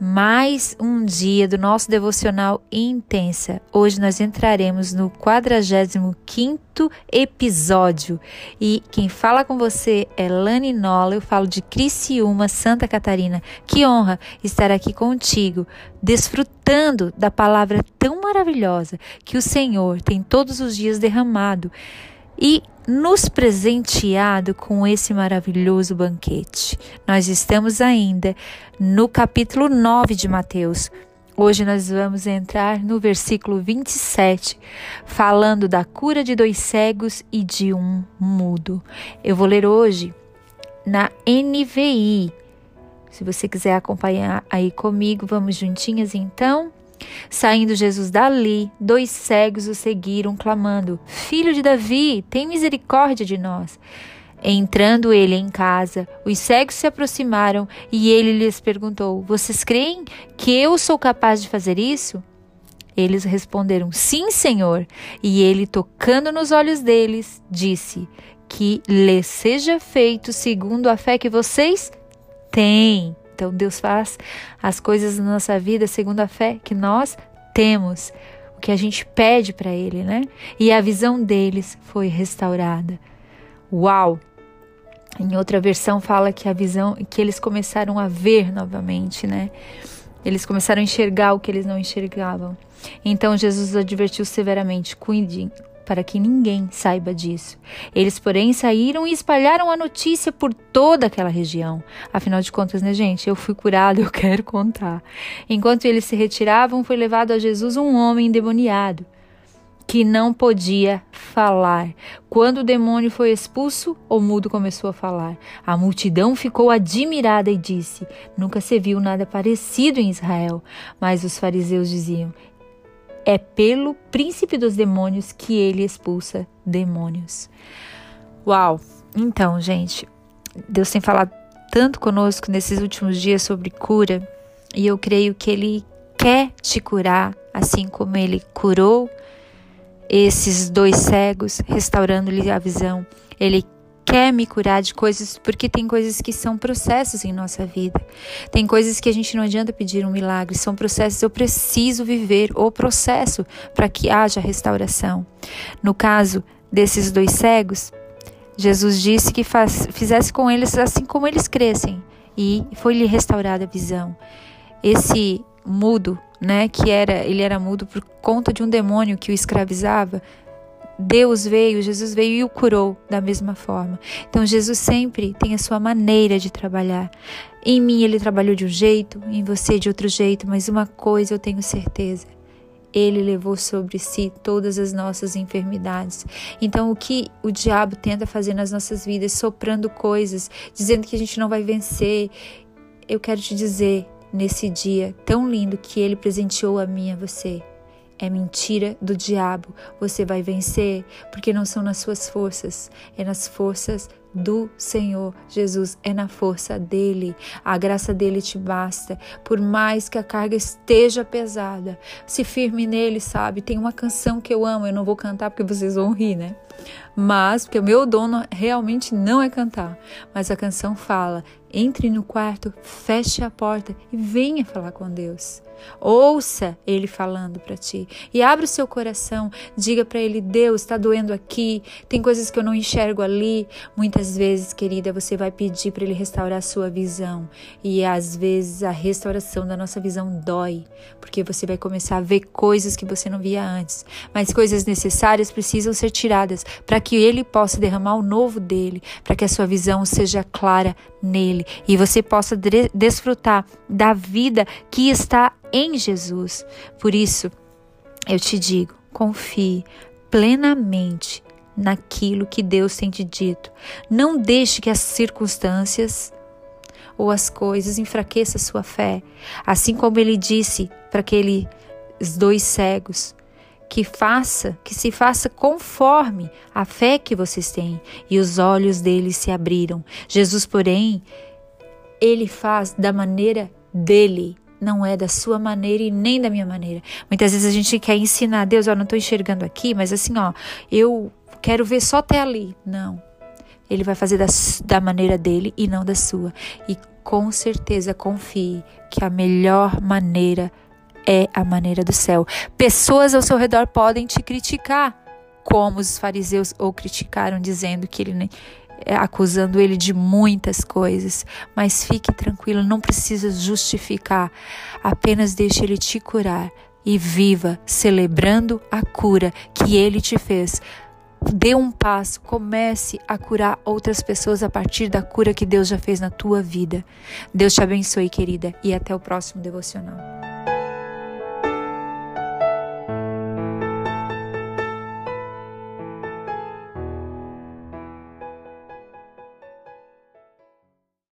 Mais um dia do nosso devocional intensa. Hoje nós entraremos no 45º episódio e quem fala com você é Lani Nola, eu falo de Criciúma, Santa Catarina. Que honra estar aqui contigo, desfrutando da palavra tão maravilhosa que o Senhor tem todos os dias derramado e nos presenteado com esse maravilhoso banquete. Nós estamos ainda no capítulo 9 de Mateus. Hoje nós vamos entrar no versículo 27, falando da cura de dois cegos e de um mudo. Eu vou ler hoje na NVI. Se você quiser acompanhar aí comigo, vamos juntinhas então. Saindo Jesus dali, dois cegos o seguiram, clamando: Filho de Davi, tem misericórdia de nós. Entrando ele em casa, os cegos se aproximaram e ele lhes perguntou: Vocês creem que eu sou capaz de fazer isso? Eles responderam: Sim, Senhor. E ele, tocando nos olhos deles, disse: Que lhes seja feito segundo a fé que vocês têm. Então Deus faz as coisas na nossa vida segundo a fé que nós temos, o que a gente pede para Ele, né? E a visão deles foi restaurada. Uau! Em outra versão fala que a visão, que eles começaram a ver novamente, né? Eles começaram a enxergar o que eles não enxergavam. Então Jesus advertiu severamente: cuidem, para que ninguém saiba disso. Eles, porém, saíram e espalharam a notícia por toda aquela região. Afinal de contas, né, gente? Eu fui curado, eu quero contar. Enquanto eles se retiravam, foi levado a Jesus um homem endemoniado que não podia falar. Quando o demônio foi expulso, o mudo começou a falar. A multidão ficou admirada e disse: Nunca se viu nada parecido em Israel. Mas os fariseus diziam: é pelo príncipe dos demônios que ele expulsa demônios. Uau! Então, gente, Deus tem falado tanto conosco nesses últimos dias sobre cura, e eu creio que ele quer te curar, assim como ele curou esses dois cegos, restaurando-lhe a visão. Ele quer me curar de coisas, porque tem coisas que são processos em nossa vida. Tem coisas que a gente não adianta pedir um milagre, são processos. Eu preciso viver o processo para que haja restauração. No caso desses dois cegos, Jesus disse que faz, fizesse com eles assim como eles crescem, e foi-lhe restaurada a visão. Esse mudo, né, que era, ele era mudo por conta de um demônio que o escravizava, Deus veio, Jesus veio e o curou da mesma forma. Então Jesus sempre tem a sua maneira de trabalhar. Em mim ele trabalhou de um jeito, em você de outro jeito, mas uma coisa eu tenho certeza. Ele levou sobre si todas as nossas enfermidades. Então, o que o diabo tenta fazer nas nossas vidas, soprando coisas, dizendo que a gente não vai vencer, eu quero te dizer, nesse dia tão lindo que ele presenteou a mim e a você, é mentira do diabo. Você vai vencer porque não são nas suas forças, é nas forças do Senhor Jesus, é na força dele. A graça dele te basta. Por mais que a carga esteja pesada, se firme nele, sabe? Tem uma canção que eu amo, eu não vou cantar porque vocês vão rir, né? Mas, porque o meu dono realmente não é cantar, mas a canção fala: entre no quarto, feche a porta e venha falar com Deus. Ouça ele falando para ti e abra o seu coração. Diga para ele: Deus, está doendo aqui, tem coisas que eu não enxergo ali. Muitas vezes, querida, você vai pedir para ele restaurar a sua visão e às vezes a restauração da nossa visão dói, porque você vai começar a ver coisas que você não via antes. Mas coisas necessárias precisam ser tiradas para que ele possa derramar o novo dele, para que a sua visão seja clara nele e você possa desfrutar da vida que está em Jesus. Por isso, eu te digo, confie plenamente naquilo que Deus tem te dito. Não deixe que as circunstâncias ou as coisas enfraqueçam a sua fé. Assim como ele disse para aqueles dois cegos, que faça, que se faça conforme a fé que vocês têm. E os olhos deles se abriram. Jesus, porém, ele faz da maneira dele. não é da sua maneira e nem da minha maneira. Muitas vezes a gente quer ensinar, Deus, ó, não estou enxergando aqui, mas assim, ó, eu quero ver só até ali. Não. Ele vai fazer da, da maneira dele e não da sua. E com certeza confie que a melhor maneira é a maneira do céu. Pessoas ao seu redor podem te criticar, como os fariseus o criticaram, dizendo que ele acusando ele de muitas coisas, mas fique tranquilo, não precisa justificar, apenas deixe ele te curar e viva celebrando a cura que ele te fez. Dê um passo, comece a curar outras pessoas a partir da cura que Deus já fez na tua vida. Deus te abençoe, querida, e até o próximo devocional.